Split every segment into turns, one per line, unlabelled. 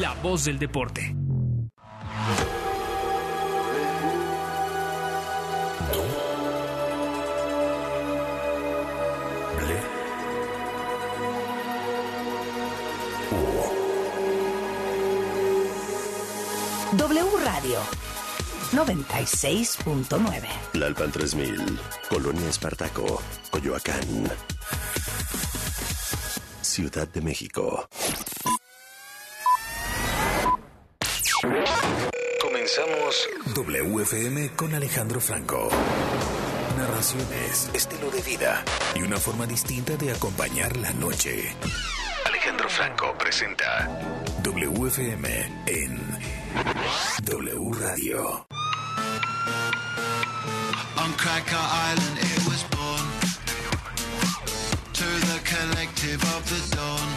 la voz del deporte.
W Radio 96.9.
La Alpan 3000, Colonia Espartaco, Coyoacán. Ciudad de México. Comenzamos WFM con Alejandro Franco. Narraciones, estilo de vida y una forma distinta de acompañar la noche. Alejandro Franco presenta WFM en W Radio. On Cracker Island it was born to the collective of the dawn.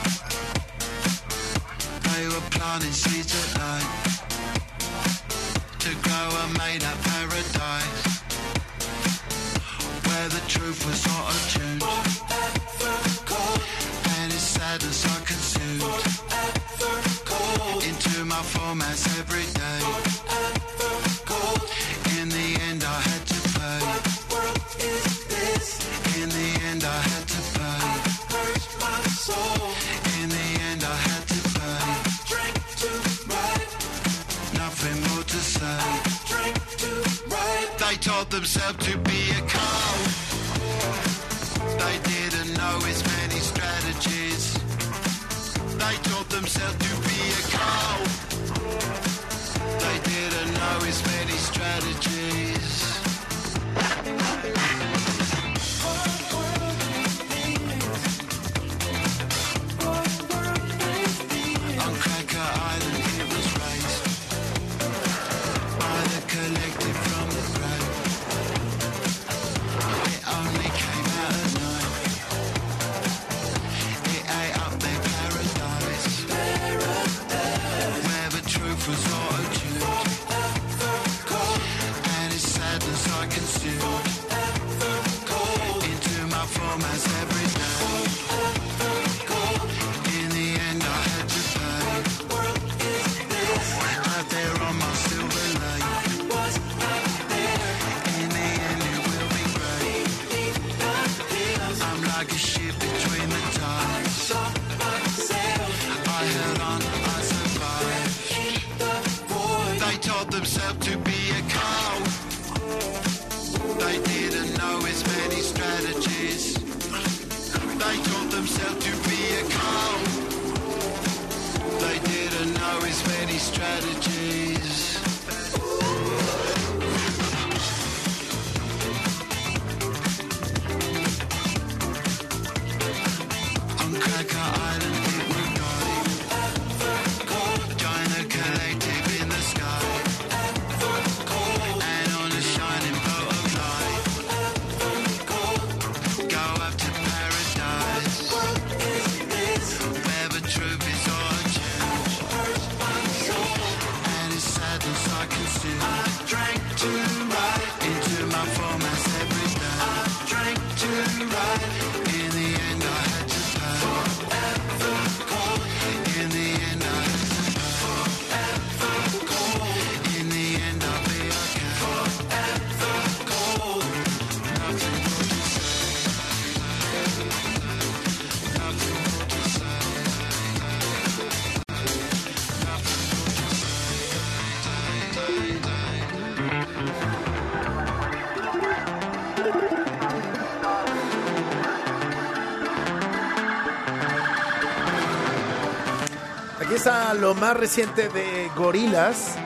They were planting seeds at
más reciente de Gorilas.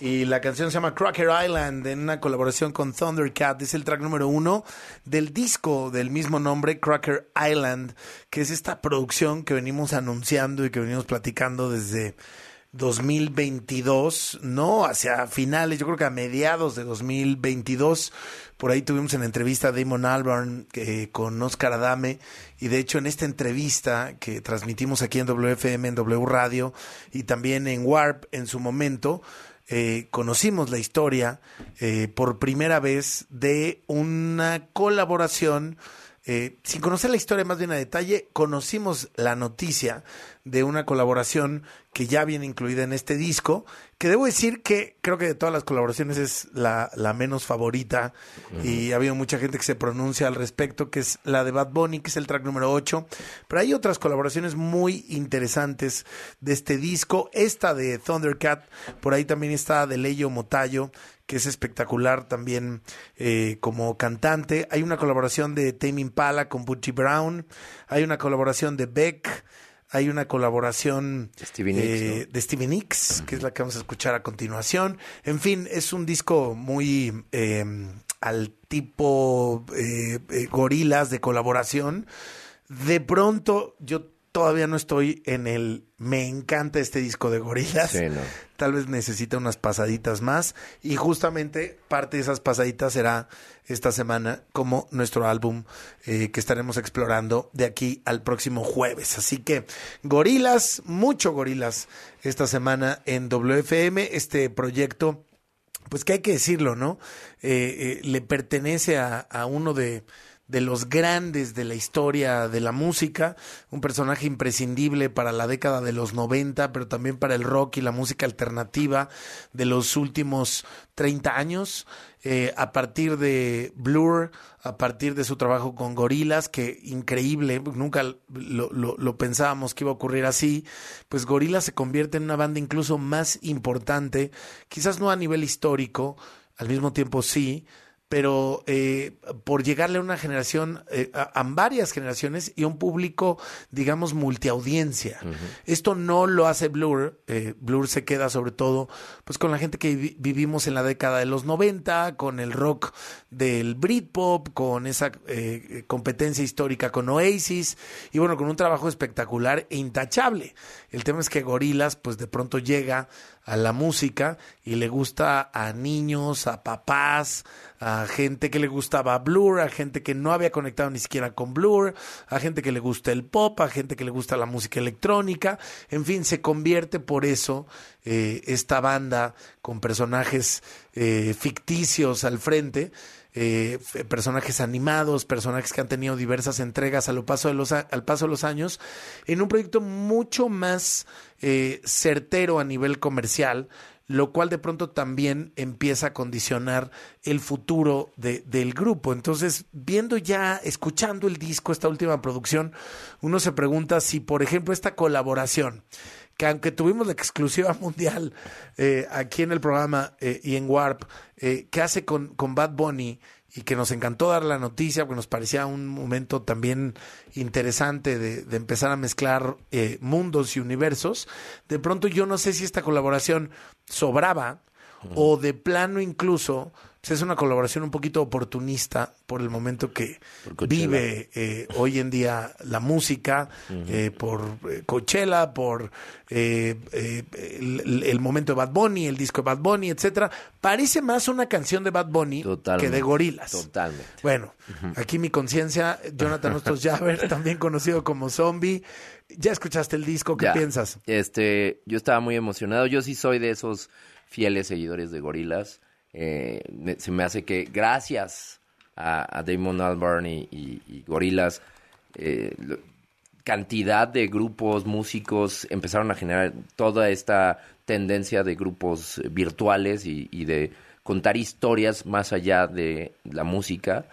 Y la canción se llama Cracker Island en una colaboración con Thundercat. Es el track número uno del disco del mismo nombre, Cracker Island, que es esta producción que venimos anunciando y que venimos platicando desde 2022, no hacia finales, yo creo que a mediados de 2022. Por ahí tuvimos en la entrevista a Damon Albarn eh, con Oscar Adame y de hecho en esta entrevista que transmitimos aquí en WFM, en W Radio y también en Warp en su momento, eh, conocimos la historia eh, por primera vez de una colaboración. Eh, sin conocer la historia más bien a detalle, conocimos la noticia de una colaboración que ya viene incluida en este disco, que debo decir que creo que de todas las colaboraciones es la, la menos favorita y ha habido mucha gente que se pronuncia al respecto, que es la de Bad Bunny, que es el track número 8, pero hay otras colaboraciones muy interesantes de este disco, esta de Thundercat, por ahí también está de Leyo Motayo, que es espectacular también eh, como cantante. Hay una colaboración de Tame Impala con Butchie Brown. Hay una colaboración de Beck. Hay una colaboración
Stevie Nicks,
eh,
¿no?
de Stevie Nicks, que es la que vamos a escuchar a continuación. En fin, es un disco muy eh, al tipo eh, eh, gorilas de colaboración. De pronto, yo todavía no estoy en el me encanta este disco de gorilas.
Sí, no.
Tal vez necesita unas pasaditas más. Y justamente parte de esas pasaditas será esta semana como nuestro álbum eh, que estaremos explorando de aquí al próximo jueves. Así que gorilas, mucho gorilas esta semana en WFM. Este proyecto pues que hay que decirlo, ¿no? Eh, eh, le pertenece a, a uno de, de los grandes de la historia de la música, un personaje imprescindible para la década de los 90, pero también para el rock y la música alternativa de los últimos 30 años, eh, a partir de Blur, a partir de su trabajo con Gorilas, que increíble, nunca lo, lo, pensábamos que iba a ocurrir así, pues Gorilas se convierte en una banda incluso más importante, quizás no a nivel histórico, al mismo tiempo sí, pero eh, por llegarle a una generación, eh, a, a, varias generaciones y un público, digamos, multiaudiencia. Uh -huh. Esto no lo hace Blur. Eh, Blur se queda sobre todo pues con la gente que vi vivimos en la década de los 90, con el rock del Britpop, con esa eh, competencia histórica con Oasis y bueno, con un trabajo espectacular e intachable. El tema es que Gorilas pues de pronto llega a la música y le gusta a niños, a papás, a gente que le gustaba Blur, a gente que no había conectado ni siquiera con Blur, a gente que le gusta el pop, a gente que le gusta la música electrónica, en fin, se convierte por eso eh, esta banda con personajes eh, ficticios al frente. Eh, personajes animados, personajes que han tenido diversas entregas a lo paso de los, al paso de los años, en un proyecto mucho más eh, certero a nivel comercial, lo cual de pronto también empieza a condicionar el futuro de, del grupo. Entonces, viendo ya, escuchando el disco, esta última producción, uno se pregunta si, por ejemplo, esta colaboración, que aunque tuvimos la exclusiva mundial eh, aquí en el programa eh, y en Warp, eh, que hace con, con Bad Bunny, y que nos encantó dar la noticia, porque nos parecía un momento también interesante de, de empezar a mezclar eh, mundos y universos. De pronto yo no sé si esta colaboración sobraba uh -huh. o de plano incluso pues es una colaboración un poquito oportunista por el momento que vive eh, hoy en día la música, uh -huh. eh, por eh, Coachella, por eh, el, el, momento de Bad Bunny, el disco de Bad Bunny, etcétera. Parece más una canción de Bad Bunny
Totalmente.
que de Gorilas.
Totalmente.
Bueno, uh -huh. aquí mi conciencia, Jonathan Ostos Javer, también conocido como Zombie. ¿Ya escuchaste el disco? ¿Qué
ya.
piensas?
Este, yo estaba muy emocionado. Yo sí soy de esos fieles seguidores de Gorilas. Eh, se me hace que gracias a, Damon Albarn y, y, Gorilas, eh, cantidad de grupos, músicos empezaron a generar toda esta tendencia de grupos virtuales y, y de contar historias más allá de la música.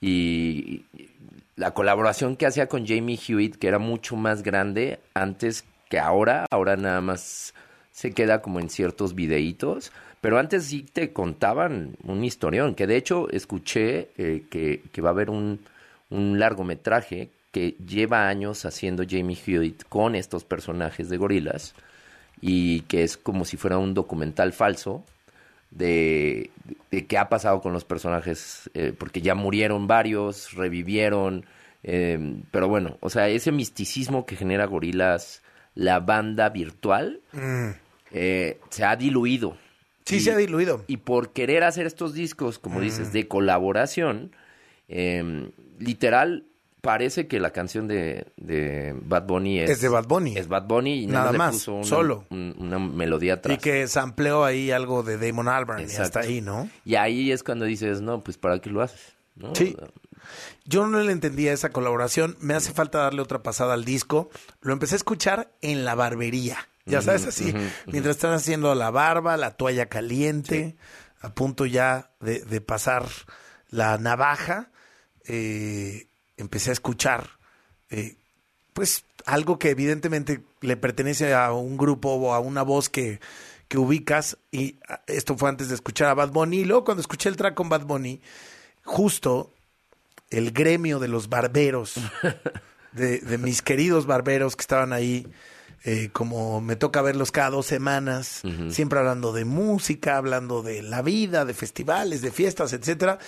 Y, y la colaboración que hacía con Jamie Hewitt, que era mucho más grande antes que ahora, ahora nada más se queda como en ciertos videitos pero antes sí te contaban un historión, que de hecho escuché eh, que, que, va a haber un, un largometraje que lleva años haciendo Jamie Hewitt con estos personajes de gorilas y que es como si fuera un documental falso de, de qué ha pasado con los personajes, eh, porque ya murieron varios, revivieron, eh, pero bueno, o sea, ese misticismo que genera gorilas, la banda virtual, eh, se ha diluido.
Mm. Sí,
Y-
se ha diluido.
y por querer hacer estos discos, como dices, de colaboración, eh, literal, parece que la canción de, de Bad Bunny es,
Es de Bad Bunny.
Es Bad Bunny y
Nada
nada,
más,
más, le puso una,
solo.
un- una melodía atrás.
Y que sampleó ahí algo de Damon Albarn y hasta ahí, ¿no?
Y ahí es cuando dices, no, pues ¿para qué lo haces? ¿No?
Sí. Yo no le entendía esa colaboración. Me hace falta darle otra pasada al disco. Lo empecé a escuchar en la barbería. Ya sabes, así. Mientras están haciendo la barba, la toalla caliente, a punto ya de, de pasar la navaja, eh, empecé a escuchar, eh, pues, algo que evidentemente le pertenece a un grupo o a una voz que, que ubicas. Y esto fue antes de escuchar a Bad Bunny. Y luego cuando escuché el track con Bad Bunny, justo el gremio de los barberos, de, de mis queridos barberos que estaban ahí, eh, como me toca verlos cada dos semanas, siempre hablando de música, hablando de la vida, de festivales, de fiestas, etcétera.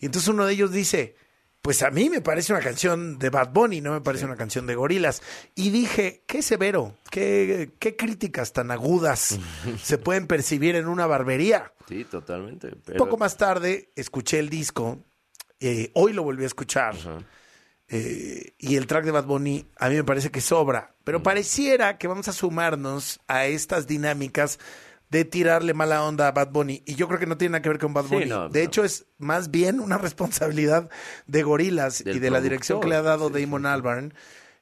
Y entonces uno de ellos dice, pues a mí me parece una canción de Bad Bunny, no me parece una canción de gorilas. Y dije, qué severo, qué, qué críticas tan agudas se pueden percibir en una barbería.
Sí, totalmente. pero-
Poco más tarde escuché el disco, eh, hoy lo volví a escuchar, eh, y el track de Bad Bunny a mí me parece que sobra,
Mm.
pero pareciera que vamos a sumarnos a estas dinámicas de tirarle mala onda a Bad Bunny, y yo creo que no tiene nada que ver con Bad
Sí,
Bunny.
no,
de
no.
hecho, es más bien una responsabilidad de Gorilas
Del
y de la dirección que le ha dado
sí,
Damon Albarn.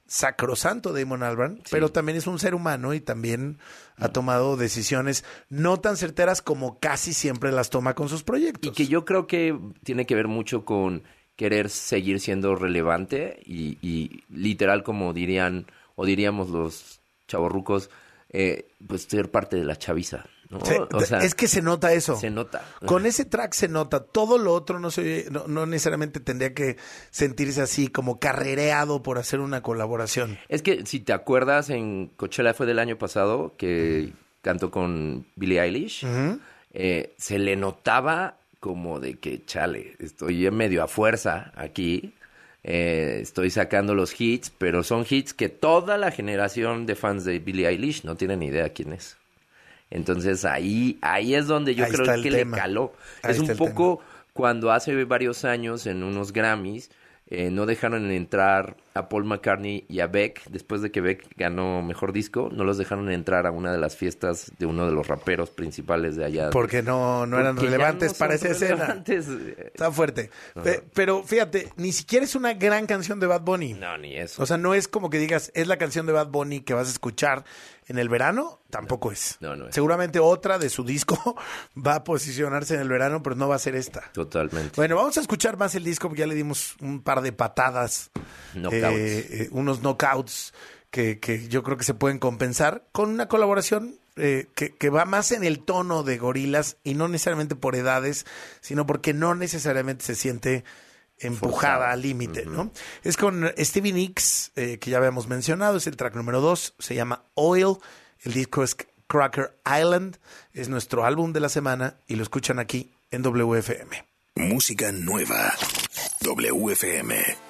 Sacrosanto Damon Albarn, pero también es un ser humano y también ha tomado decisiones no tan certeras como casi siempre las toma con sus proyectos.
Y que yo creo que tiene que ver mucho con querer seguir siendo relevante y, y literal como dirían o diríamos los chavorrucos, eh, pues ser parte de la chaviza, ¿no?
Se-
O sea,
es que se nota eso.
se nota.
Con ese track se nota. Todo lo otro no, se, no, no necesariamente tendría que sentirse así como carrereado por hacer una colaboración.
Es que si te acuerdas, en Coachella fue del año pasado que cantó con Billie Eilish, eh, se le notaba como de que, chale, estoy medio a fuerza aquí, eh, estoy sacando los hits, pero son hits que toda la generación de fans de Billie Eilish no tienen ni idea quién es. Entonces ahí, ahí es donde yo
Ahí
creo que
tema.
le caló.
Ahí
es un poco cuando hace varios años en unos Grammys eh, no dejaron entrar a Paul McCartney y a Beck después de que Beck ganó mejor disco, no los dejaron entrar a una de las fiestas de uno de los raperos principales de allá.
Porque no, no eran
Porque
relevantes
no
para esa escena.
relevantes.
Está fuerte. Pe- Pero fíjate, ni siquiera es una gran canción de Bad Bunny.
No, ni eso.
O sea, no es como que digas, es la canción de Bad Bunny que vas a escuchar en el verano, tampoco es.
No, no es.
Seguramente otra de su disco va a posicionarse en el verano, pero no va a ser esta.
Totalmente.
Bueno, vamos a escuchar más el disco porque ya le dimos un par de patadas,
Knockouts.
eh, eh, unos knockouts que, que yo creo que se pueden compensar con una colaboración eh, que, que va más en el tono de gorilas y no necesariamente por edades, sino porque no necesariamente se siente empujada al límite, ¿no? Es con Stevie Nicks, eh, que ya habíamos mencionado, es el track número dos, se llama Oil, el disco es Cracker Island, es nuestro álbum de la semana y lo escuchan aquí en WFM.
Música nueva. WFM.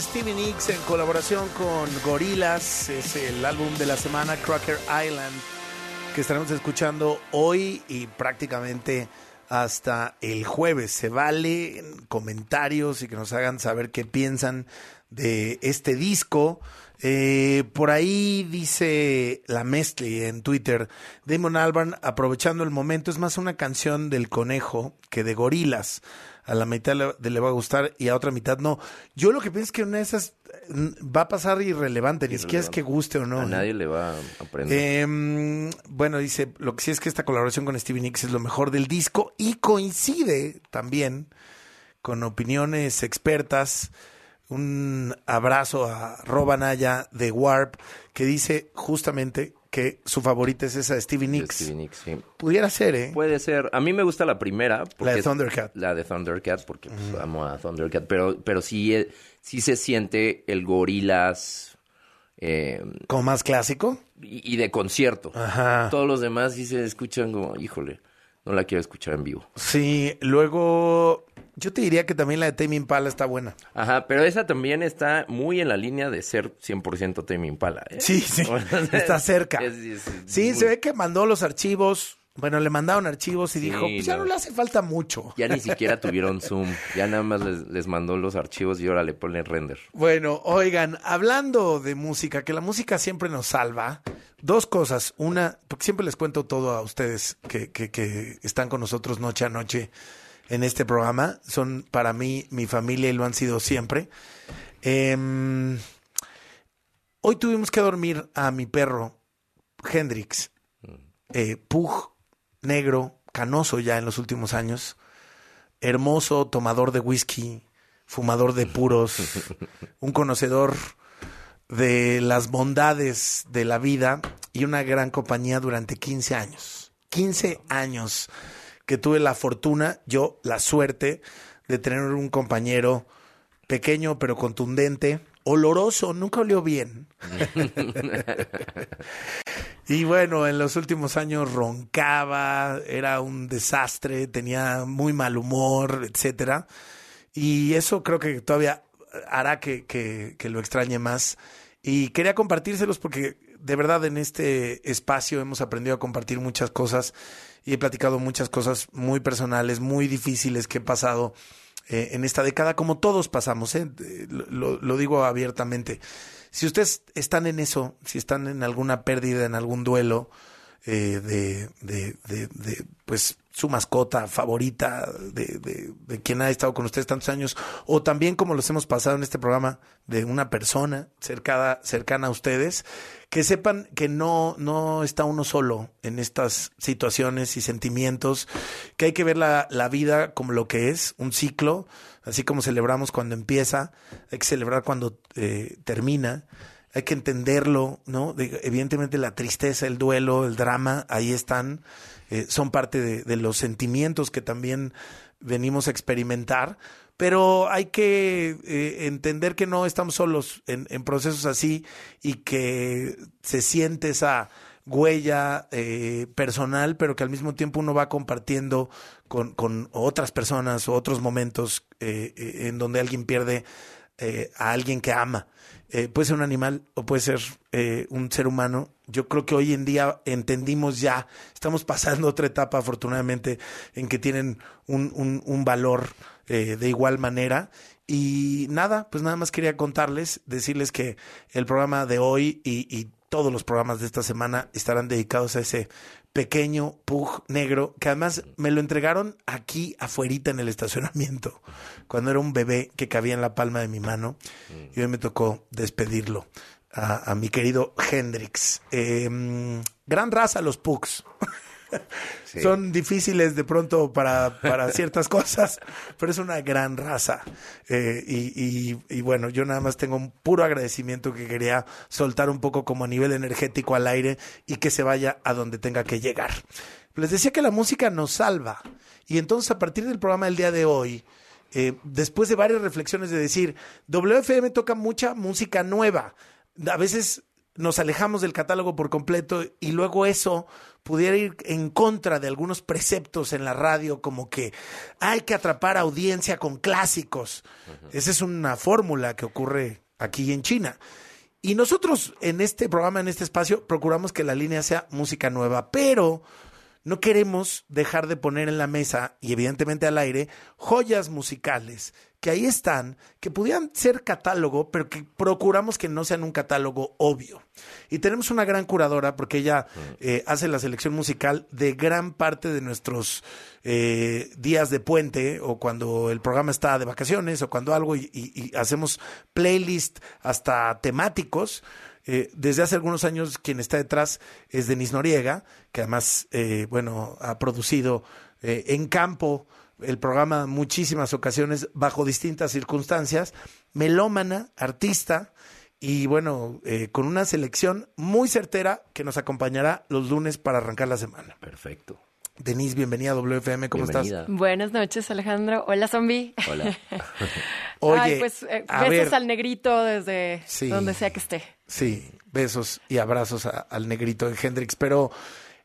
Stevie Nicks en colaboración con Gorillaz, es el álbum de la semana Cracker Island que estaremos escuchando hoy y prácticamente hasta el jueves. Se vale comentarios y que nos hagan saber qué piensan de este disco. Eh, por ahí dice la Mestli en Twitter, Damon Albarn aprovechando el momento, es más una canción del conejo que de gorilas. A la mitad le, le va a gustar y a otra mitad no. Yo lo que pienso es que una de esas va a pasar irrelevante, ni siquiera es que guste o no.
A nadie le va a aprender.
Eh, bueno, dice, lo que sí es que esta colaboración con Stevie Nicks es lo mejor del disco y coincide también con opiniones expertas. Un abrazo a Roba Naya de Warp, que dice justamente que su favorita es esa de Stevie
De
Nicks.
Stevie Nicks, sí.
Pudiera ser, ¿eh?
Puede ser. A mí me gusta la primera.
La de Thundercat.
La de Thundercat, porque pues, amo a Thundercat. Pero, pero sí, eh, sí se siente el gorilas eh,
Como más clásico.
y, y de concierto.
Ajá.
Todos los demás sí se escuchan como, híjole, no la quiero escuchar en vivo.
Sí, luego yo te diría que también la de Tame Impala está buena.
Ajá, pero esa también está muy en la línea de ser 100% Tame Impala. ¿eh?
Sí, sí, está cerca.
es- es
Sí,
muy-
se ve que mandó los archivos. Bueno, le mandaron archivos y
Sí,
dijo, pues ya
no.
no le hace falta mucho.
Ya ni siquiera tuvieron Zoom. Ya nada más les, les mandó los archivos y ahora le ponen render.
Bueno, oigan, hablando de música, que la música siempre nos salva, dos cosas. Una, porque siempre les cuento todo a ustedes que, que, que están con nosotros noche a noche en este programa. Son para mí mi familia y lo han sido siempre. Em, hoy tuvimos que dormir a mi perro, Hendrix, eh, Pug, negro, canoso ya en los últimos años, hermoso, tomador de whisky, fumador de puros, un conocedor de las bondades de la vida y una gran compañía durante 15 años. 15 años que tuve la fortuna, yo la suerte de tener un compañero pequeño pero contundente, oloroso, nunca olió bien. Y bueno, en los últimos años roncaba, era un desastre, tenía muy mal humor, etcétera. Y eso creo que todavía hará que, que- que lo extrañe más. Y quería compartírselos porque de verdad en este espacio hemos aprendido a compartir muchas cosas y he platicado muchas cosas muy personales, muy difíciles que he pasado eh, en esta década, como todos pasamos, ¿eh? Lo digo abiertamente. Si ustedes están en eso, si están en alguna pérdida, en algún duelo eh, de, de, de- de, pues su mascota favorita, de, de, quien ha estado con ustedes tantos años, o también como los hemos pasado en este programa, de una persona cercana, cercana a ustedes, que sepan que no, no está uno solo en estas situaciones y sentimientos, que hay que ver la, la vida como lo que es, un ciclo, así como celebramos cuando empieza, hay que celebrar cuando eh, termina, hay que entenderlo, ¿no? De- evidentemente la tristeza, el duelo, el drama, ahí están, eh, son parte de, los sentimientos que también venimos a experimentar, pero hay que eh, entender que no estamos solos en, procesos así y que se siente esa huella eh, personal, pero que al mismo tiempo uno va compartiendo con, con otras personas o otros momentos eh, en donde alguien pierde a alguien que ama. Puede ser un animal o puede ser un ser humano. Yo creo que hoy en día entendimos ya, estamos pasando otra etapa afortunadamente en que tienen un, un- un valor eh, de igual manera. Y nada, pues nada más quería contarles, decirles que el programa de hoy y, y todos los programas de esta semana estarán dedicados a ese pequeño pug negro que además me lo entregaron aquí afuerita en el estacionamiento cuando era un bebé que cabía en la palma de mi mano y hoy me tocó despedirlo a, a mi querido Hendrix. Eh, gran raza los pugs. Son difíciles de pronto para, para ciertas cosas, pero es una gran raza. Eh, y, y- y bueno, yo nada más tengo un puro agradecimiento que quería soltar un poco como a nivel energético al aire y que se vaya a donde tenga que llegar. Les decía que la música nos salva. Y entonces a partir del programa del día de hoy, eh, después de varias reflexiones de decir, WFM toca mucha música nueva. A veces nos alejamos del catálogo por completo y luego eso pudiera ir en contra de algunos preceptos en la radio, como que hay que atrapar audiencia con clásicos. Esa es una fórmula que ocurre aquí en China. Y nosotros en este programa, en este espacio, procuramos que la línea sea música nueva, pero no queremos dejar de poner en la mesa y evidentemente al aire joyas musicales que ahí están, que pudieran ser catálogo, pero que procuramos que no sean un catálogo obvio. Y tenemos una gran curadora porque ella eh, hace la selección musical de gran parte de nuestros eh, días de puente o cuando el programa está de vacaciones o cuando algo y, y- y hacemos playlist hasta temáticos. Eh, desde hace algunos años quien está detrás es Denise Noriega, que además, eh, bueno, ha producido en campo el programa muchísimas ocasiones bajo distintas circunstancias, melómana, artista y bueno, eh, con una selección muy certera que nos acompañará los lunes para arrancar la semana.
Perfecto.
Denise, bienvenida a WFM, ¿cómo
Bienvenida.
estás?
Buenas noches, Alejandro. Hola, zombie.
Hola.
Oye,
Ay, pues eh,
a
besos
ver,
al negrito desde
Sí.
donde sea que esté.
Sí, besos y abrazos a- al negrito de Hendrix. Pero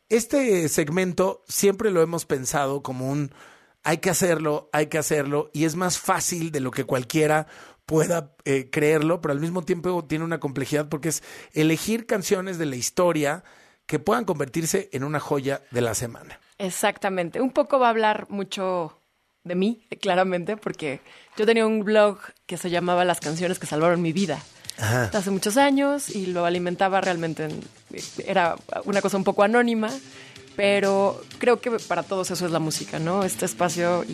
este segmento siempre lo hemos pensado como un hay que hacerlo, hay que hacerlo, y es más fácil de lo que cualquiera pueda eh, creerlo, pero al mismo tiempo tiene una complejidad porque es elegir canciones de la historia que puedan convertirse en una joya de la semana.
Exactamente. Un poco va a hablar mucho de mí, claramente, porque yo tenía un blog que se llamaba Las canciones que salvaron mi vida.
Ajá.
Hace muchos años y lo alimentaba realmente. en- era una cosa un poco anónima, pero creo que para todos eso es la música, ¿no? Este espacio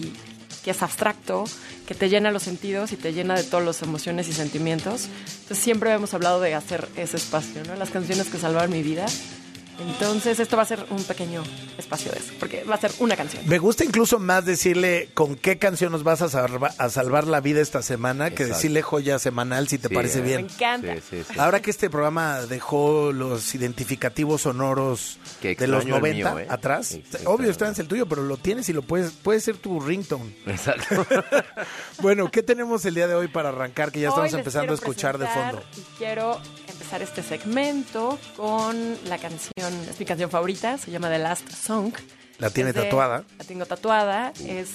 que es abstracto, que te llena los sentidos y te llena de todas las emociones y sentimientos. Entonces siempre hemos hablado de hacer ese espacio, ¿no? Las canciones que salvaron mi vida. Entonces esto va a ser un pequeño espacio de eso, porque va a ser una canción.
Me gusta incluso más decirle con qué canción nos vas a, salva- a salvar la vida esta semana que
Exacto.
decirle joya semanal si te
Sí,
parece
eh.
Me
bien.
encanta.
Sí, sí, sí.
Ahora que este programa dejó los identificativos sonoros de los
extraño el
90
mío, ¿eh?
atrás,
sí,
obvio extrañas el tuyo, pero lo tienes y lo puedes, puede ser tu ringtone.
Exacto.
Bueno, ¿qué tenemos el día de hoy para arrancar? Que ya
Hoy
estamos empezando a escuchar de fondo.
Y quiero empezar este segmento con la canción, es mi canción favorita, se llama The Last Song.
La tiene
de-
tatuada.
La tengo tatuada, es,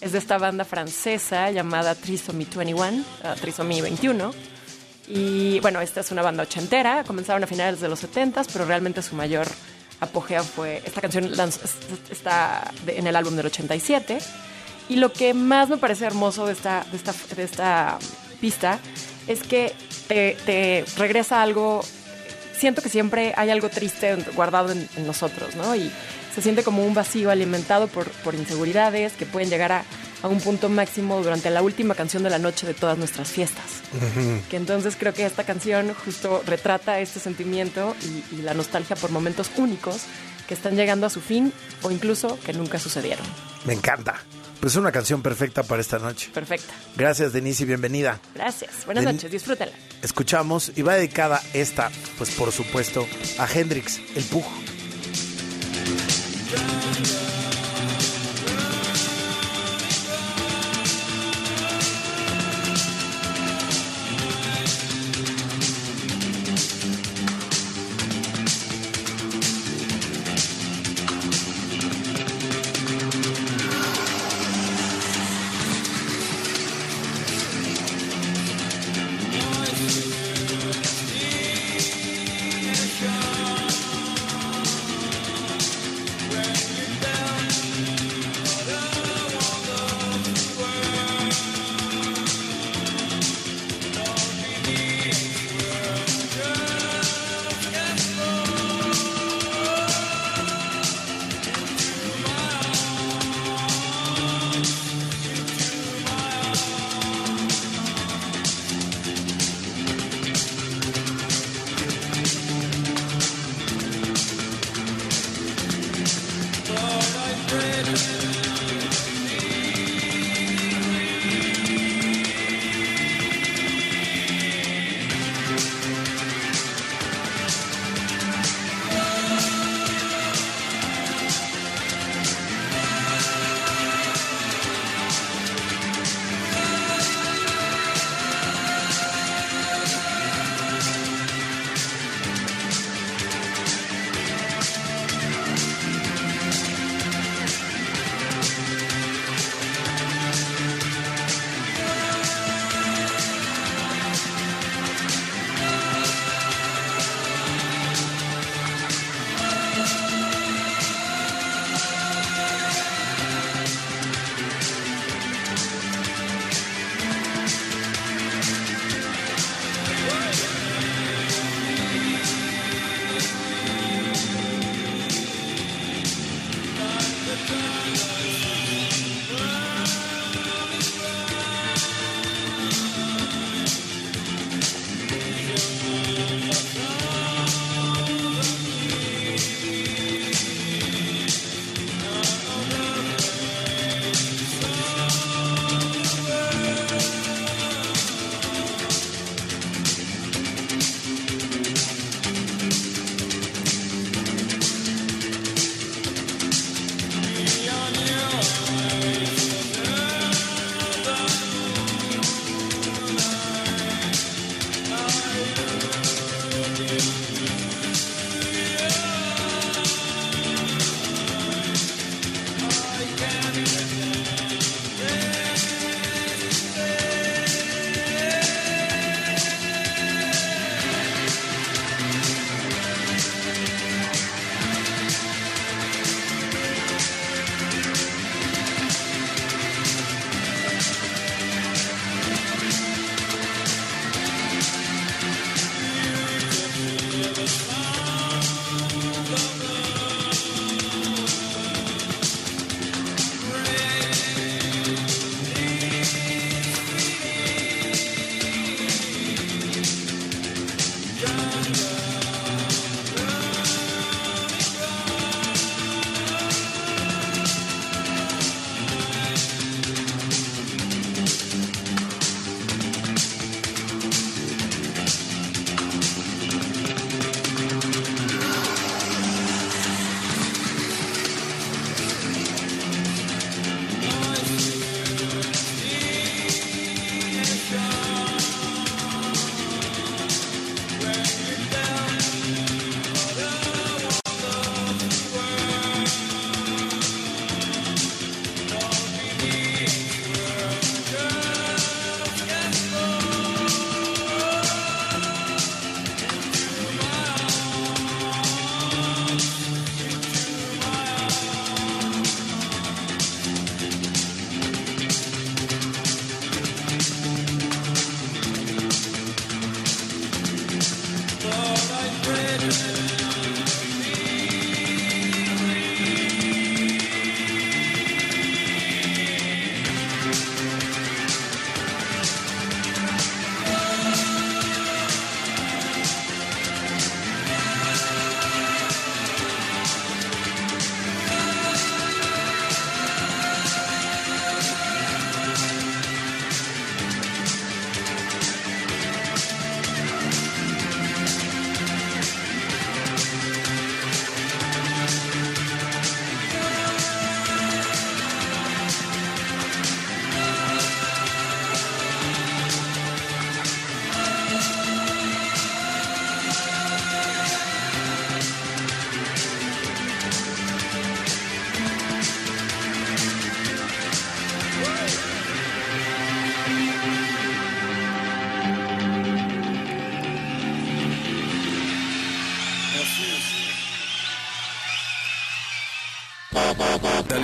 es de esta banda francesa llamada Trisomy 21, ah, Trisomy 21. Y bueno, esta es una banda ochentera, comenzaron a finales de los 70 pero realmente su mayor apogeo fue, esta canción lanz- es- está en el álbum del 87. Y lo que más me parece hermoso de esta, de esta, de esta pista es que te, te regresa algo, siento que siempre hay algo triste guardado en, en nosotros, ¿no? Y se siente como un vacío alimentado por, por inseguridades que pueden llegar a, a un punto máximo durante la última canción de la noche de todas nuestras fiestas. Que entonces creo que esta canción justo retrata este sentimiento y, y la nostalgia por momentos únicos que están llegando a su fin o incluso que nunca sucedieron.
Me encanta. Pues es una canción perfecta para esta noche.
Perfecta.
Gracias, Denise, y bienvenida.
Gracias. Buenas
Den-
noches. Disfrútenla.
Escuchamos y va dedicada esta, pues por supuesto, a Hendrix, el Pug.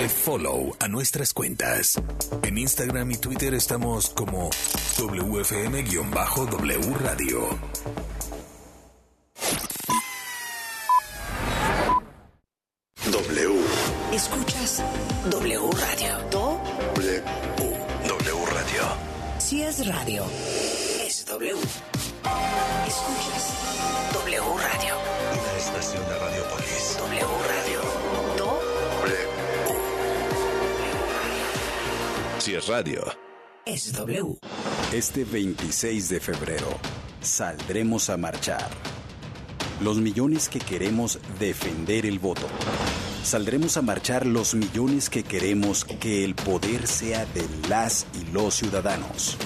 Dale follow a nuestras cuentas. En Instagram y Twitter estamos como WFM-W Radio. W.
Escuchas W Radio. Do
W. W Radio.
si es radio, es W. Escuchas W Radio.
Una estación de Radiopolis.
W Radio.
Si es radio.
es W.
Este 26 de febrero saldremos a marchar. Los millones que queremos defender el voto. Saldremos a marchar los millones que queremos que el poder sea de las y los ciudadanos.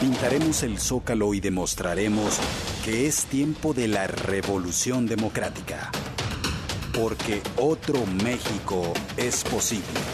Pintaremos el zócalo y demostraremos que es tiempo de la revolución democrática. Porque otro México es posible.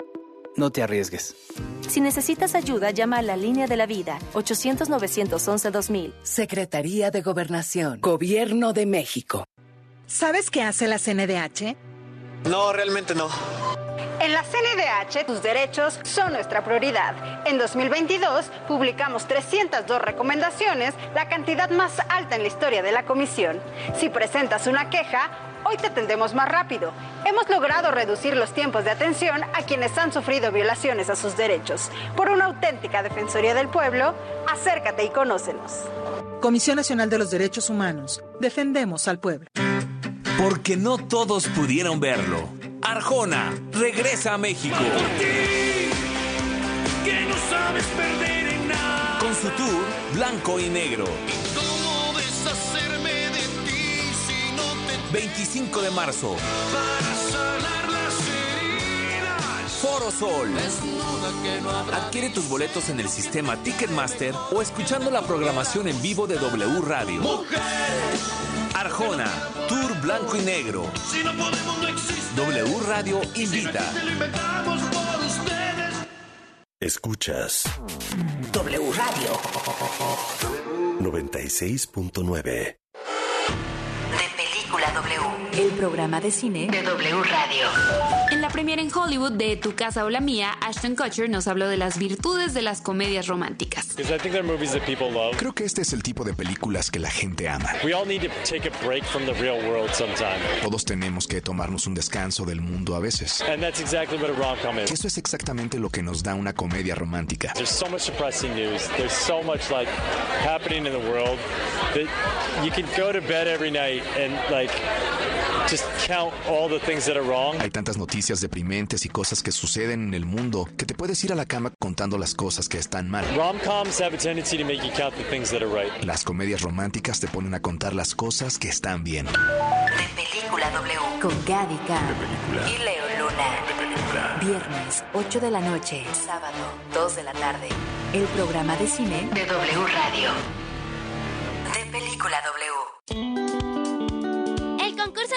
No te arriesgues.
Si necesitas ayuda, llama a la línea de la vida 800-911-2000.
Secretaría de Gobernación. Gobierno de México.
¿Sabes qué hace la CNDH?
No, realmente no.
En la CNDH, tus derechos son nuestra prioridad. En 2022, publicamos 302 recomendaciones, la cantidad más alta en la historia de la comisión. Si presentas una queja, hoy te atendemos más rápido. Hemos logrado reducir los tiempos de atención a quienes han sufrido violaciones a sus derechos. Por una auténtica Defensoría del Pueblo, acércate y conócenos.
Comisión Nacional de los Derechos Humanos. Defendemos al pueblo.
Porque no todos pudieron verlo. Arjona regresa a México.
Que no sabes perder en nada.
Con su tour Blanco y Negro. 25 de marzo.
para sanar las heridas?
Foro Sol.
Que no habrá
Adquiere tus boletos en el sistema Ticketmaster o escuchando la programación en vivo de W Radio. Arjona, Tour Blanco y Negro.
Si no podemos, no existe.
W Radio invita.
Te lo inventamos por ustedes.
Escuchas
W Radio.
96.9.
El programa de cine de W Radio.
En la premiere en Hollywood de Tu casa o la mía, Ashton Kutcher nos habló de las virtudes de las comedias románticas.
Creo que este es el tipo de películas que la gente ama. Todos tenemos que tomarnos un descanso del mundo a veces. Eso es exactamente lo que nos da una comedia romántica.
There's so much depressing news. There's so much like happening in the world that you can go to bed every night and like just count all the things that are wrong.
Hay tantas noticias deprimentes y cosas que suceden en el mundo que te puedes ir a la cama contando las cosas que están mal.
Rom-coms have a tendency to make you count the things that are right.
Las comedias románticas te ponen a contar las cosas que están bien.
De Película W. Con Gaby Khan y Leo Luna. Viernes, 8 de la noche. Sábado, 2 de la tarde. El programa de cine de W Radio. De Película W.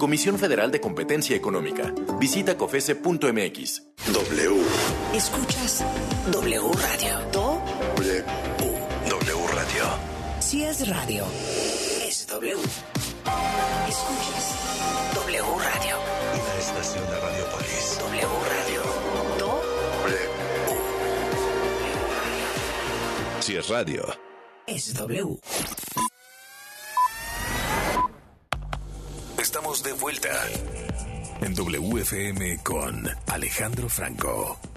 Comisión Federal de Competencia Económica. Visita cofese.mx.
W.
Escuchas W Radio. Do
W. W Radio.
Si es radio, es W. Escuchas W Radio.
La estación de Radiopolis.
W Radio. W.
Si es radio.
Es W.
Estamos de vuelta en WFM con Alejandro Franco.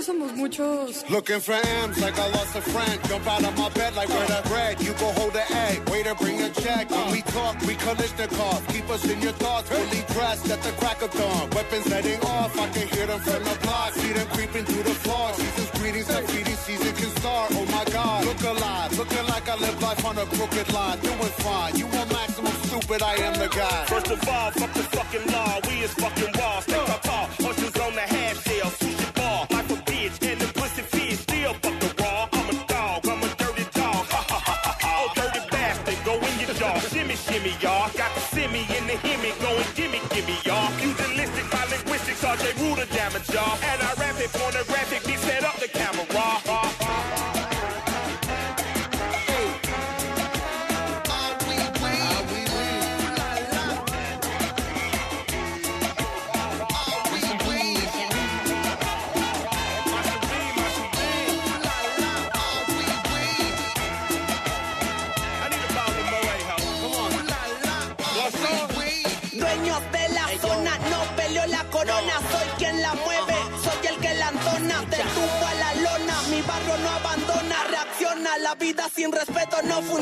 No somos muchos.
Looking for M's like I lost a friend. Jump out of my bed like where the bread. You go hold the egg. Wait to bring a check. When we talk, we Kalishnikov. Keep us in your thoughts. Fully dressed at the crack of dawn. Weapons heading off. I can hear them from the block. See them creeping through the floor. Season's greetings. That feeding season can start. Oh my God. Look alive. Looking like I live life on a crooked line. Doing fine. You want maximum stupid. I am the guy.
First of all, fuck the fucking law. We is fucking raw. Stick our paw. Ushers uh, on the half shell.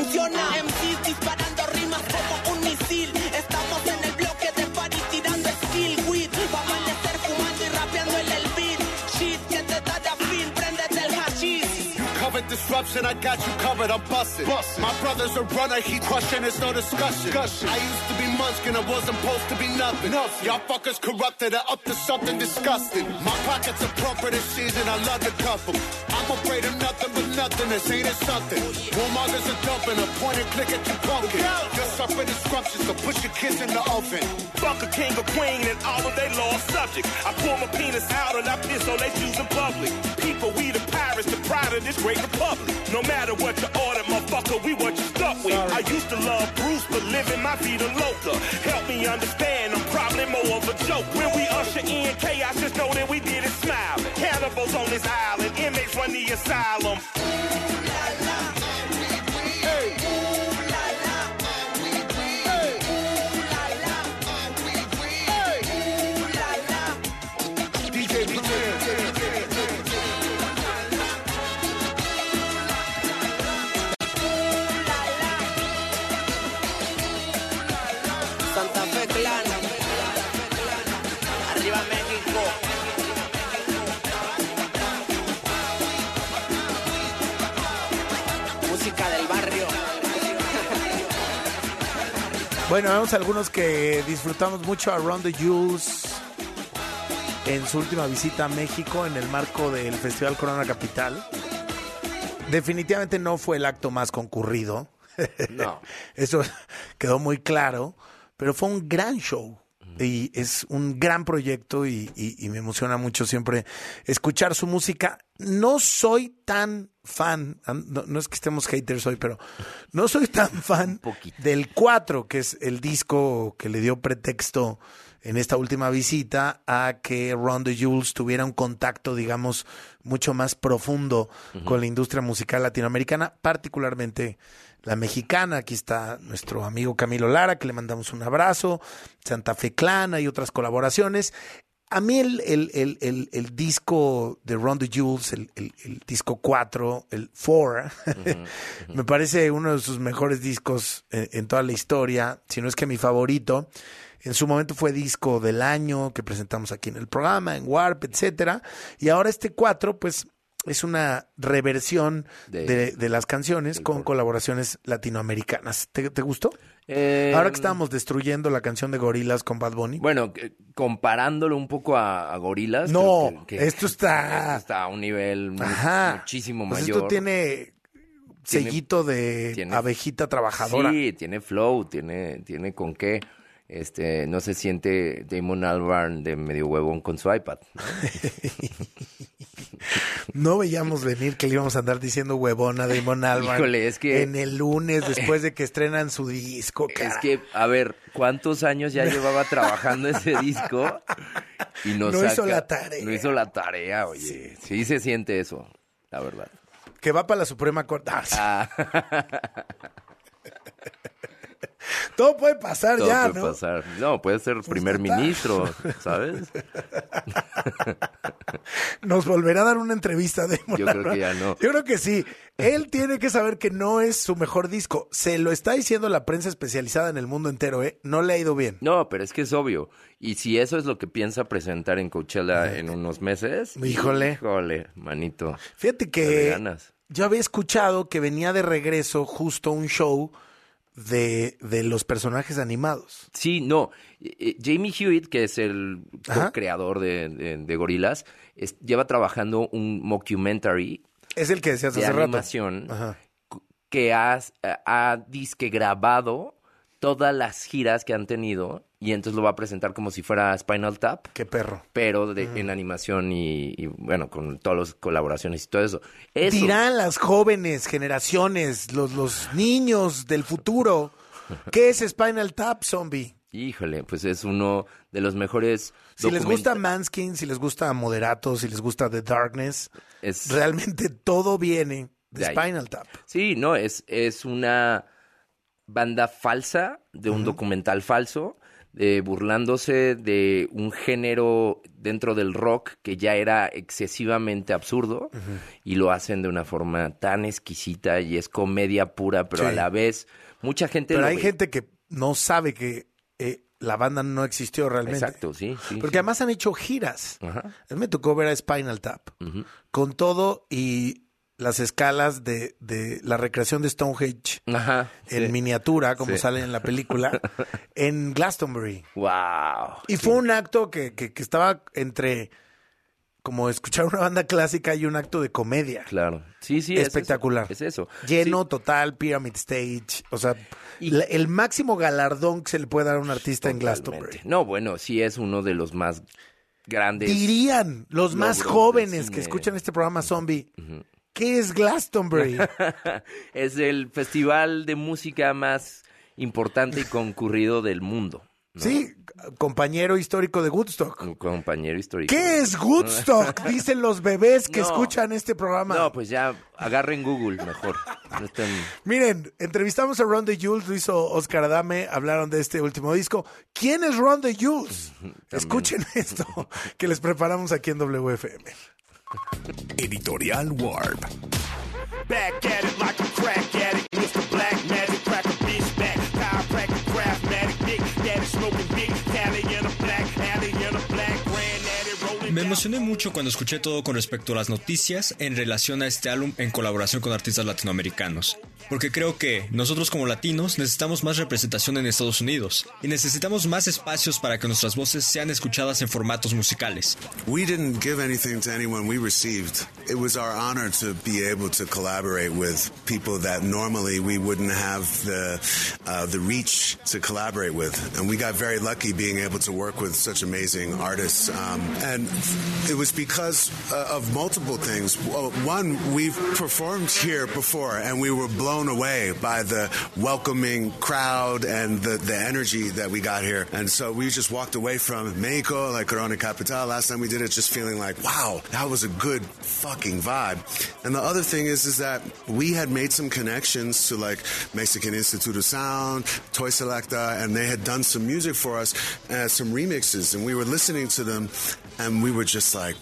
Funciona.
Disruption, I got you covered, I'm busted. My brother's a runner, he crushing, it's no discussion. I used to be munchkin, I wasn't supposed to be nothing. Y'all fuckers corrupted, are up to something disgusting. My pockets are plump for this season, I love to cuff 'em. I'm afraid of nothing but nothingness, ain't it something? Warmongers are dumping, a point and click at you pumpkin. You're suffering disruption, so put your kids in the oven.
Fuck a king or queen and all of they lost subjects. I pull my penis out and I piss on they shoes in public. People, we the pirates, the pride of this great republic. No matter what you order, motherfucker, we what you stuck with. I used to love Bruce, but living my vida loca. Help me understand, I'm probably more of a joke. When we usher in chaos, just know that we did it smile. Cannibals on this island, inmates run the asylum.
Bueno, vemos algunos que disfrutamos mucho a Ron the Jules en su última visita a México en el marco del Festival Corona Capital. Definitivamente no fue el acto más concurrido.
No.
Eso quedó muy claro, pero fue un gran show. Y es un gran proyecto y, y- y me emociona mucho siempre escuchar su música. No soy tan fan, no, no es que estemos haters hoy, pero no soy tan fan del 4, que es el disco que le dio pretexto en esta última visita a que Ron the Jules tuviera un contacto, digamos, mucho más profundo con la industria musical latinoamericana, particularmente la mexicana. Aquí está nuestro amigo Camilo Lara, que le mandamos un abrazo, Santa Fe Clan, hay otras colaboraciones. A mí el, el, el, el, disco de Ron the Jules, el, disco 4, el 4, me parece uno de sus mejores discos en, en toda la historia, si no es que mi favorito. En su momento fue disco del año que presentamos aquí en el programa, en Warp, etcétera. Y ahora este 4, pues es una reversión
De-
de, de las canciones con colaboraciones latinoamericanas. ¿Te, te gustó?
Eh,
Ahora que estábamos destruyendo la canción de Gorilas con Bad Bunny.
Bueno, que- comparándolo un poco a, a Gorilas.
No, esto está-
esto está a un nivel muchísimo
Pues
mayor.
esto tiene
Tiene-
sellito de
tiene-
abejita trabajadora.
Sí, tiene flow, tiene, tiene con qué. Este, no se siente Damon Albarn de medio huevón con su iPad.
No veíamos venir que le íbamos a andar diciendo huevona de Damon Albarn.
Híjole, es que-
En el lunes, después de que estrenan su disco.
Es que, a ver, ¿cuántos años ya llevaba trabajando ese disco? Y no,
No hizo la tarea.
No hizo la tarea, oye. Sí, se siente eso, la verdad.
Que va para la Suprema Corte. Ah, sí. Todo puede pasar
Todo
ya,
puede
¿no?
pasar. No, puede ser primer
total.
ministro, ¿sabes?
Nos volverá a dar una entrevista de
Yo creo que ya no.
Yo creo que sí. Él tiene que saber que no es su mejor disco. Se lo está diciendo la prensa especializada en el mundo entero, ¿eh? No le ha ido bien.
No, pero es que es obvio. Y si eso es lo que piensa presentar en Coachella en unos meses.
Híjole.
Híjole, manito.
Fíjate que
ganas.
yo había escuchado que venía de regreso justo un show de, de los personajes animados.
Sí, no. Eh, eh, Jamie Hewitt, que es el creador de, de, es- lleva trabajando un mockumentary
Es el que decías
de
hace rato.
animación
Ajá.
que ha, ha disque grabado todas las giras que han tenido y entonces lo va a presentar como si fuera Spinal Tap.
Qué perro.
Pero de- en animación y, y, bueno, con todas las colaboraciones y todo eso. Eso-
Dirán las jóvenes generaciones, los, los niños del futuro, ¿qué es Spinal Tap, zombie?
Híjole, pues es uno de los mejores.
Si les gusta Manskin, si les gusta Moderato, si les gusta The Darkness,
Es-
realmente todo viene de,
De ahí.
Spinal Tap.
Sí, no, es, es una banda falsa, de un documental falso, eh, burlándose de un género dentro del rock que ya era excesivamente absurdo y lo hacen de una forma tan exquisita y es comedia pura, pero
Sí.
a la vez mucha gente
Pero hay
ve.
gente que no sabe que eh, la banda no existió realmente.
Exacto, sí, sí.
Porque
sí.
además han hecho giras.
Ajá.
A mí me tocó ver a Spinal Tap con todo y las escalas de, de la recreación de Stonehenge
Ajá,
en
sí.
miniatura, como
Sí.
sale en la película, en Glastonbury.
Wow.
Y fue un acto que, que, que estaba entre como escuchar una banda clásica y un acto de comedia.
Claro. Sí, sí. es eso,
Espectacular.
Es eso.
Lleno, total, Pyramid Stage. O sea, la- el máximo galardón que se le puede dar a un artista en Glastonbury.
No, bueno, sí es uno de los más grandes.
Dirían los más jóvenes que escuchan este programa zombie, ¿qué es Glastonbury?
es el festival de música más importante y concurrido del mundo. ¿no?
sí, compañero histórico de Woodstock.
Un compañero histórico.
¿Qué es Woodstock? Dicen los bebés que
No.
escuchan este programa.
No, pues ya agarren Google mejor. No
Miren, entrevistamos a Ron de Jules, lo hizo Oscar Adame, hablaron de este último disco. ¿Quién es Ron de Jules? Escuchen esto que les preparamos aquí en WFM.
Editorial Warp.
Back at it like a
emocioné mucho cuando escuché todo con respecto a las noticias en relación a este álbum en colaboración con artistas latinoamericanos. Porque creo que nosotros como latinos necesitamos más representación en Estados Unidos y necesitamos más espacios para que nuestras voces sean escuchadas en formatos musicales.
We didn't give anything to anyone we received. It was our honor to be able to collaborate with people that normally we wouldn't have the uh, the reach to collaborate with, and we got very lucky being able to work with such amazing artists. Um, and it was because uh, of multiple things. One, we've performed here before, and we were blown away by the welcoming crowd and the, the energy that we got here. And so we just walked away from Mexico, like Corona Capital. Last time we did it, just feeling like, wow, that was a good fucking vibe. And the other thing is, is that we had made some connections to like Mexican Institute of Sound, Toy Selecta, and they had done some music for us, uh, some remixes, and we were listening to them, and we were just like,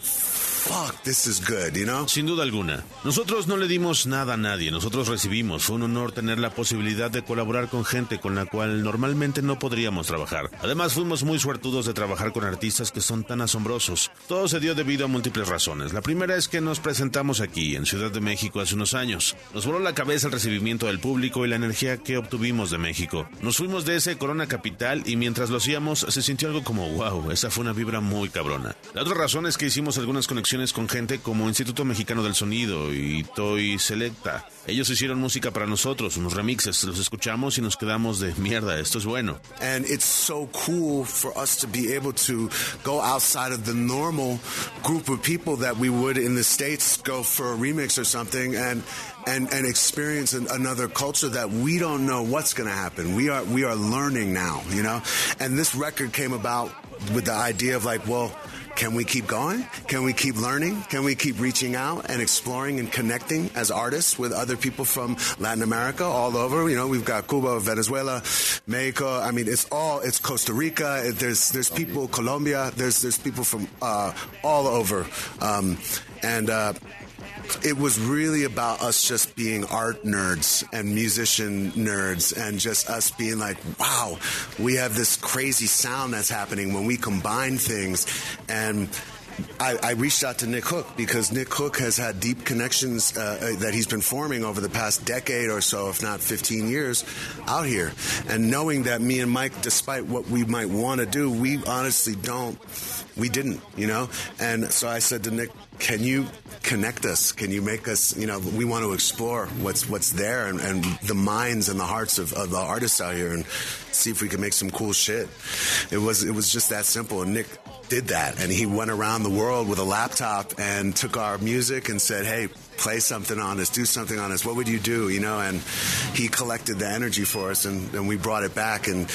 fuck, this is good, you know?
Sin duda alguna. Nosotros no le dimos nada a nadie, nosotros recibimos. Fue un honor tener la posibilidad de colaborar con gente con la cual normalmente no podríamos trabajar. Además, fuimos muy suertudos de trabajar con artistas que son tan asombrosos. Todo se dio debido a múltiples razones. La primera es que nos presentamos aquí, en Ciudad de México, hace unos años. Nos voló la cabeza el recibimiento del público y la energía que obtuvimos de México. Nos fuimos de ese Corona Capital y mientras lo hacíamos se sintió algo como wow, esa fue una vibra muy cabrona. La otra razón es que hicimos algunas conexiones con gente como Instituto Mexicano del Sonido y Toy Selecta. Ellos hicieron música para nosotros, unos remixes, los escuchamos y nos quedamos de mierda, esto es bueno.
And it's so cool for us to be able to go outside of the normal group of people that we would in the States go for a remix or something and and, and experience an, another culture that we don't know what's going to happen. We are we are learning now, you know. And this record came about with the idea of like, well, can we keep going? Can we keep learning? Can we keep reaching out and exploring and connecting as artists with other people from Latin America all over? You know, we've got Cuba, Venezuela, Mexico. I mean, it's all it's Costa Rica. There's there's people Colombia. There's there's people from uh, all over, um, and. Uh, it was really about us just being art nerds and musician nerds and just us being like, wow, we have this crazy sound that's happening when we combine things. And I, I, reached out to Nick Hook because Nick Hook has had deep connections uh, that he's been forming over the past decade or so, if not 15 years, out here. And knowing that me and Mike, despite what we might want to do, we honestly don't. We didn't, you know? And so I said to Nick, can you connect us? Can you make us, you know, we want to explore what's what's there and, and the minds and the hearts of, of, the artists out here and see if we can make some cool shit. It was it was just that simple. And Nick did that and he went around the world with a laptop and took our music and said, Hey, play something on us, do something on us. What would you do? You know, and he collected the energy for us and, and we brought it back and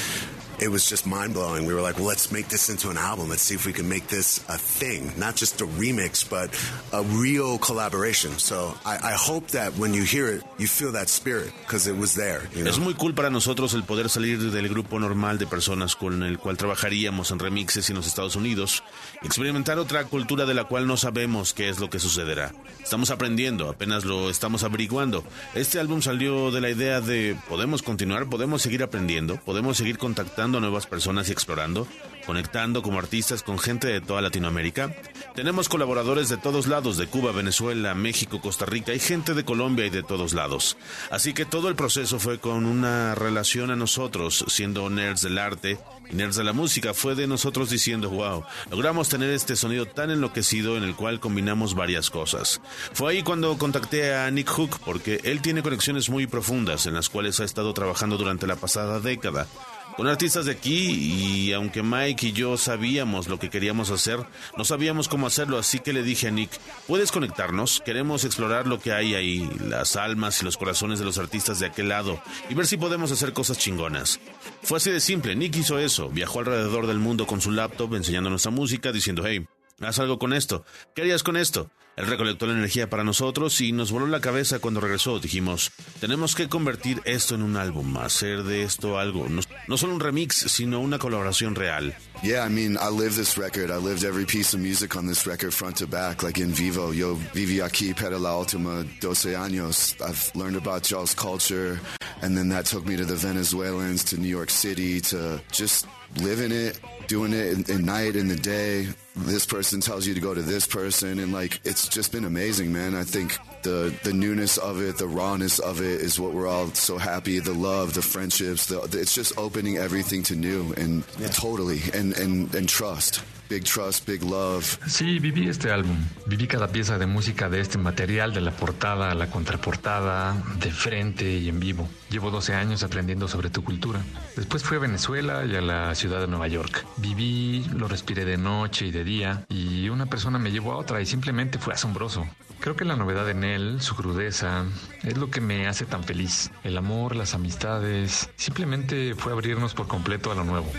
it was just mind blowing. We were like, well, let's make this into an album. Let's see if we can make this a thing, not just a remix, but a real collaboration. So I, I hope that when you hear it, you feel that spirit because it was there. You know?
Es muy cool para nosotros el poder salir del grupo normal de personas con el cual trabajaríamos en remixes en los Estados Unidos, experimentar otra cultura de la cual no sabemos qué es lo que sucederá. Estamos aprendiendo, apenas lo estamos averiguando. Este álbum salió de la idea de podemos continuar, podemos seguir aprendiendo, podemos seguir contactando nuevas personas y explorando, conectando como artistas con gente de toda Latinoamérica. Tenemos colaboradores de todos lados, de Cuba, Venezuela, México, Costa Rica, y gente de Colombia y de todos lados. Así que todo el proceso fue con una relación a nosotros, siendo nerds del arte y nerds de la música. Fue de nosotros diciendo, wow, logramos tener este sonido tan enloquecido en el cual combinamos varias cosas. Fue ahí cuando contacté a Nick Hook, porque él tiene conexiones muy profundas en las cuales ha estado trabajando durante la pasada década con artistas de aquí y aunque Mike y yo sabíamos lo que queríamos hacer, no sabíamos cómo hacerlo, así que le dije a Nick, ¿puedes conectarnos? Queremos explorar lo que hay ahí, las almas y los corazones de los artistas de aquel lado y ver si podemos hacer cosas chingonas. Fue así de simple, Nick hizo eso, viajó alrededor del mundo con su laptop enseñando nuestra música, diciendo, hey, haz algo con esto, ¿qué harías con esto? Él recolectó la energía para nosotros y nos voló la cabeza cuando regresó. Dijimos, tenemos que convertir esto en un álbum, hacer de esto algo, no, solo un remix, sino una colaboración real.
Yeah, I mean, I lived this record. I lived every piece of music on this record front to back, like in vivo. Yo viví aquí para la última 12 años. I've learned about y'all's culture, and then that took me to the Venezuelans, to New York City, to just living it, doing it in, in night and the day. This person tells you to go to this person, and like it's just been amazing, man. I think the the newness of it, the rawness of it, is what we're all so happy. The love, the friendships, the, the it's just opening everything to new and yeah. totally and, and and trust. Big Trust, Big Love.
Sí, viví este álbum. Viví cada pieza de música de este material, de la portada a la contraportada, de frente y en vivo. Llevo 12 años aprendiendo sobre tu cultura. Después fui a Venezuela y a la ciudad de Nueva York. Viví, lo respiré de noche y de día, y una persona me llevó a otra y simplemente fue asombroso. Creo que la novedad en él, su crudeza, es lo que me hace tan feliz. El amor, las amistades, simplemente fue abrirnos por completo a lo nuevo.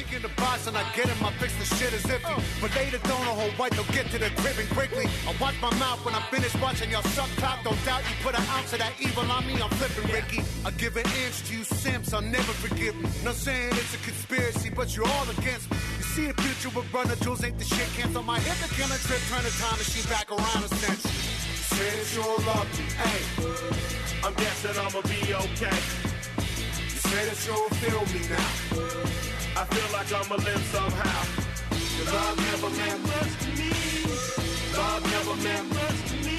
See a future with runner jewels ain't the shit. Cancel my hit the killing trip, turn the time machine back around a sense. Say you'll love me, hey.
I'm guessing I'ma be okay.
You say that you'll feel me now.
I feel like I'ma live somehow.
Your love never meant much to me. Love never meant much to me.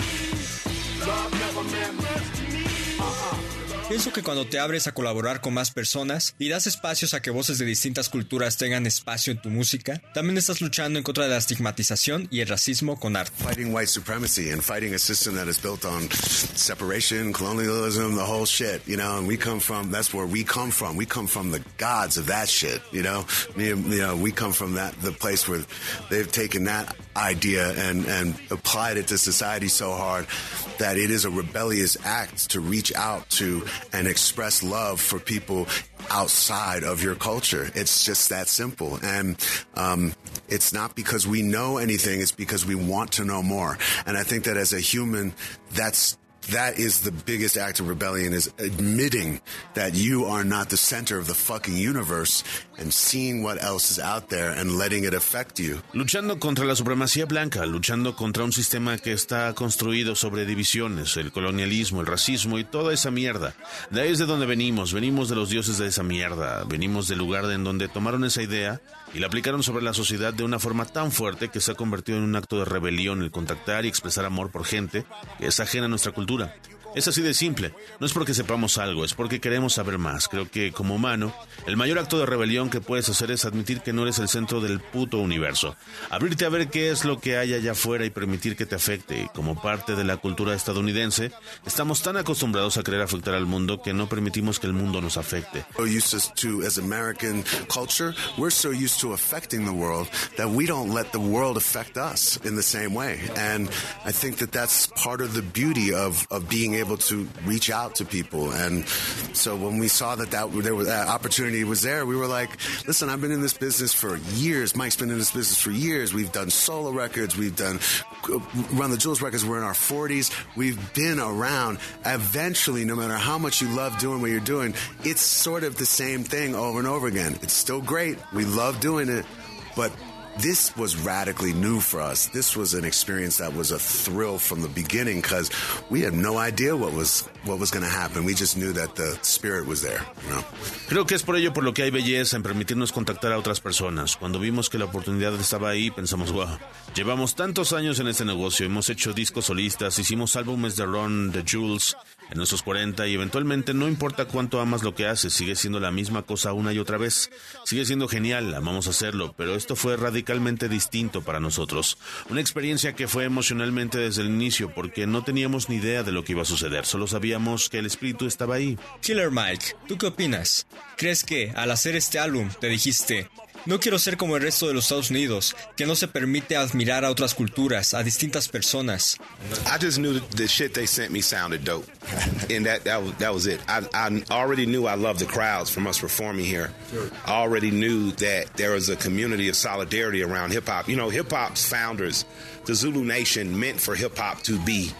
Love never meant much to me. Uh-uh.
Pienso que cuando te abres a colaborar con más personas y das espacios a que voces de distintas culturas tengan espacio en tu música, también estás luchando en contra de la estigmatización y el racismo con arte.
Fighting white supremacy and fighting a system that is built on separation, colonialism, the whole shit, you know, and we come from, that's where we come from. We come from the gods of that shit, you know? Me You know, we come from that, the place where they've taken that idea and, and applied it to society so hard that it is a rebellious act to reach out to and express love for people outside of your culture. It's just that simple. And um, it's not because we know anything, it's because we want to know more. And I think that as a human, that's that is the biggest act of rebellion is admitting that you are not the center of the fucking universe and seeing what else is out there and letting it affect you.
Luchando contra la supremacía blanca, luchando contra un sistema que está construido sobre divisiones, el colonialismo, el racismo y toda esa mierda. De ahí es de donde venimos, venimos de los dioses de esa mierda, venimos del lugar en donde tomaron esa idea y la aplicaron sobre la sociedad de una forma tan fuerte que se ha convertido en un acto de rebelión el contactar y expresar amor por gente que es ajena a nuestra cultura cultura. Es así de simple. No es porque sepamos algo, es porque queremos saber más. Creo que como humano, el mayor acto de rebelión que puedes hacer es admitir que no eres el centro del puto universo. Abrirte a ver qué es lo que hay allá afuera y permitir que te afecte. Y como parte de la cultura estadounidense, estamos tan acostumbrados a querer afectar al mundo que no permitimos que el mundo nos afecte.
World affect us in the same way. And I think that that's part of the beauty of, of being able to reach out to people. And so when we saw that that, there was, that opportunity was there, we were like, listen, I've been in this business for years. Mike's been in this business for years. We've done solo records. We've done uh, Run the Jewels records. We're in our 40s. We've been around. Eventually, no matter how much you love doing what you're doing, it's sort of the same thing over and over again. It's still great. We love doing it. But this was radically new for us. This was an experience that was a thrill from the beginning because we had no idea what was what was going to happen. We just knew that the spirit was there. You know.
Creo que es por ello por lo que hay belleza en permitirnos contactar a otras personas. Cuando vimos que la oportunidad estaba ahí, pensamos, wow, llevamos tantos años en este negocio, hemos hecho discos solistas, hicimos álbumes de Ron, de Jules, en nuestros 40 y eventualmente no importa cuánto amas lo que haces, sigue siendo la misma cosa una y otra vez. Sigue siendo genial, amamos hacerlo, pero esto fue radicalmente distinto para nosotros. Una experiencia que fue emocionalmente desde el inicio porque no teníamos ni idea de lo que iba a suceder, solo sabíamos que el espíritu estaba ahí.
Killer Mike, ¿tú qué opinas? ¿Crees que al hacer este álbum te dijiste, no quiero ser como el resto de los Estados Unidos, que no se permite admirar a otras culturas, a distintas personas?
I just knew the shit they sent me sounded dope, and that that was that was it. I, I already knew I loved the crowds from us performing here. I already knew that there was a community of solidarity around hip hop. You know, hip hop's founders, the Zulu Nation, meant for hip hop to be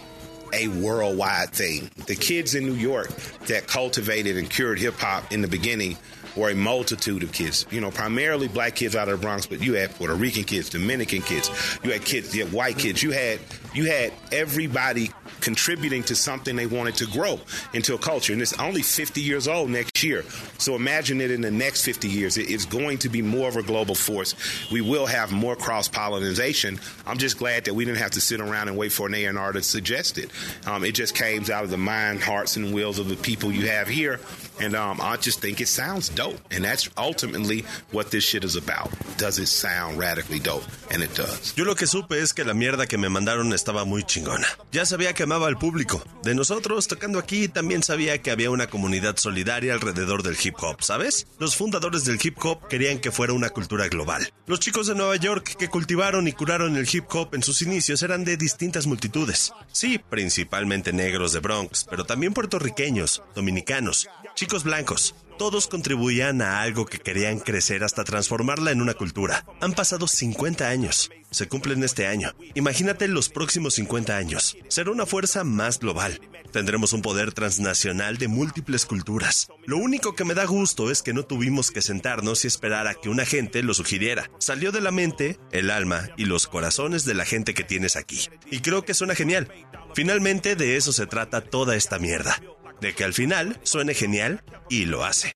a worldwide thing. The kids in New York that cultivated and cured hip hop in the beginning were a multitude of kids. You know, primarily black kids out of the Bronx, but you had Puerto Rican kids, Dominican kids, you had kids, you had white kids, you had you had everybody contributing to something they wanted to grow into a culture. And it's only 50 years old next year. So imagine it in the next 50 years. It- It's going to be more of a global force. We will have more cross pollination. I'm just glad that we didn't have to sit around and wait for an A&R to suggest it. Um, it just came out of the mind, hearts, and wills of the people you have here. And um, I just think it sounds dope. And that's ultimately what this shit is about. Does it sound radically dope? And it does.
Yo lo que supe es que la mierda que me mandaron estaba muy chingona. Ya sabía que amaba al público. De nosotros, tocando aquí, también sabía que había una comunidad solidaria alrededor del hip hop, ¿sabes? Los fundadores del hip hop querían que fuera una cultura global. Los chicos de Nueva York que cultivaron y curaron el hip hop en sus inicios eran de distintas multitudes. Sí, principalmente negros de Bronx, pero también puertorriqueños, dominicanos, chicos blancos. Todos contribuían a algo que querían crecer hasta transformarla en una cultura. Han pasado 50 años. Se cumplen este año. Imagínate los próximos 50 años. Será una fuerza más global. Tendremos un poder transnacional de múltiples culturas. Lo único que me da gusto es que no tuvimos que sentarnos y esperar a que una gente lo sugiriera. Salió de la mente, el alma y los corazones de la gente que tienes aquí. Y creo que suena genial. Finalmente de eso se trata toda esta mierda. De que al final suene genial y lo hace.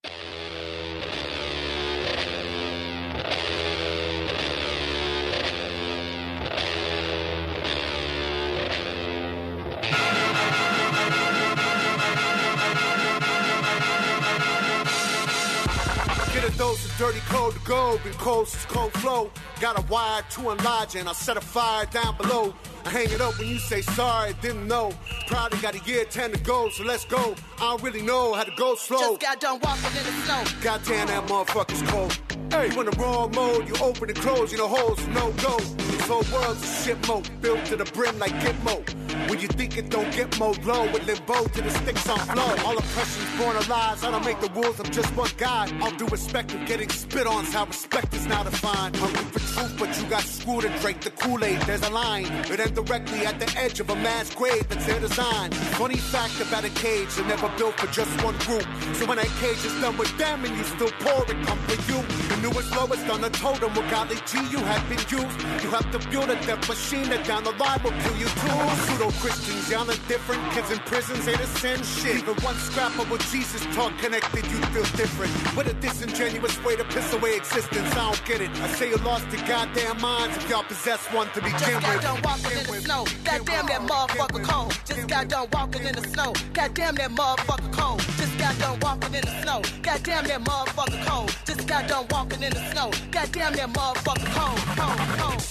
A dose dirty cold to go, been cold since cold flow. Got a wire to enlarge and I'll set a fire down below. I hang it up when you say sorry, didn't know. Probably got a year 10 to go, so let's go. I don't really know how to go slow.
Just got done walking in the snow.
Goddamn, that motherfucker's cold. Hey, you in the wrong mode, you open and close, you know holes, no go. This whole world's a shit mode, built to the brim like Gitmo. When you think it don't get more low, with limbo to the sticks on flow. All oppression's born of lies, I don't make the rules, I'm just one guy. All due respect of getting spit on, is how respect is now defined. Hungry for truth, but you got screwed and drank the Kool-Aid. There's a line, it ends directly at the edge of a mass grave, that's their design. Funny fact about a cage, they're never built for just one group. So when that cage is done with them and you still pour it, come for you. The newest lowest on the totem, well golly G, you have been used. You have to build a death machine that down the line will kill you too. Pseudo Christians, y'all are different. Kids in prisons ain't a sin shit. Even one scrap of what Jesus taught connected, you feel different. What a disingenuous way to piss away existence. I don't get it. I say you lost your goddamn minds if y'all possess one to begin
Just got done walking in the snow. Goddamn that motherfucker cold. Just got done walking in the snow. Goddamn that motherfucker cold. Just got done walking in the snow. Goddamn that motherfucker cold. Just got done walking in the snow. Goddamn that motherfucker cold.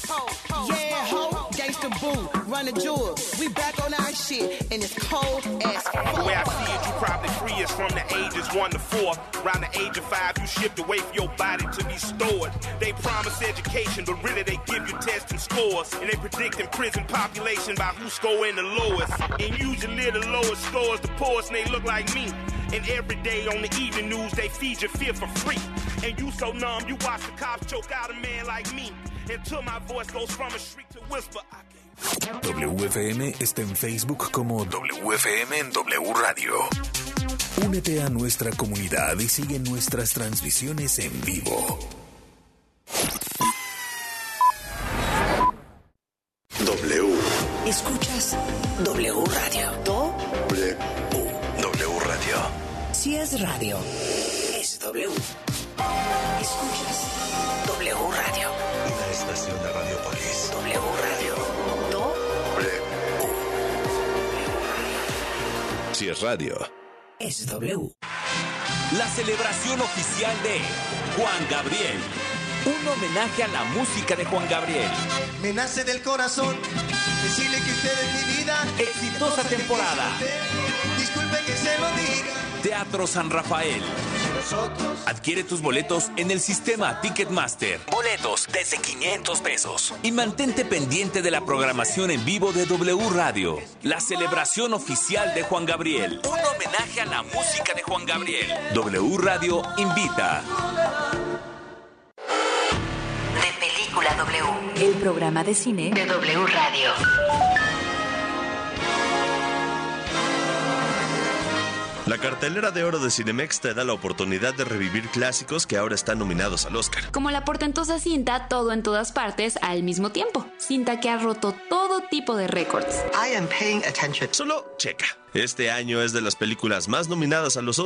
Yeah, ho, gangsta boo, run the jewel. We back on our shit, and it's cold as
The way I
fuck.
see it, you probably free us from the ages one to four. Around the age of five, you shift away from your body to be stored. They promise education, but really they give you tests and scores. And they predict in prison population by who's scoring the lowest. And usually the lowest scores the poorest, and they look like me. And every day on the evening news, they feed your fear for free. And you so numb, you watch the cops choke out a man like me. Until my voice goes from a shriek to whisper.
WFM está en Facebook como WFM en W Radio. Únete a nuestra comunidad y sigue nuestras transmisiones en vivo.
W. Escuchas W Radio. Do.
W. W Radio.
Si es radio, es W. Escuchas W Radio.
Estación de Radiopolis.
W Radio. Do.
Si es radio.
Es W.
La celebración oficial de Juan Gabriel. Un homenaje a la música de Juan Gabriel.
Me nace del corazón decirle que usted es mi vida.
Exitosa temporada.
Disculpe que se lo diga.
Teatro San Rafael. Adquiere tus boletos en el sistema Ticketmaster. Boletos desde 500 pesos. Y mantente pendiente de la programación en vivo de W Radio. La celebración oficial de Juan Gabriel. Un homenaje a la música de Juan Gabriel. W Radio invita.
De Película W. El programa de cine de W Radio.
La cartelera de oro de Cinemex te da la oportunidad de revivir clásicos que ahora están nominados al Oscar.
Como la portentosa cinta Todo en todas partes al mismo tiempo. Cinta que ha roto todo tipo de récords.
Solo checa. Este año es de las películas más nominadas a los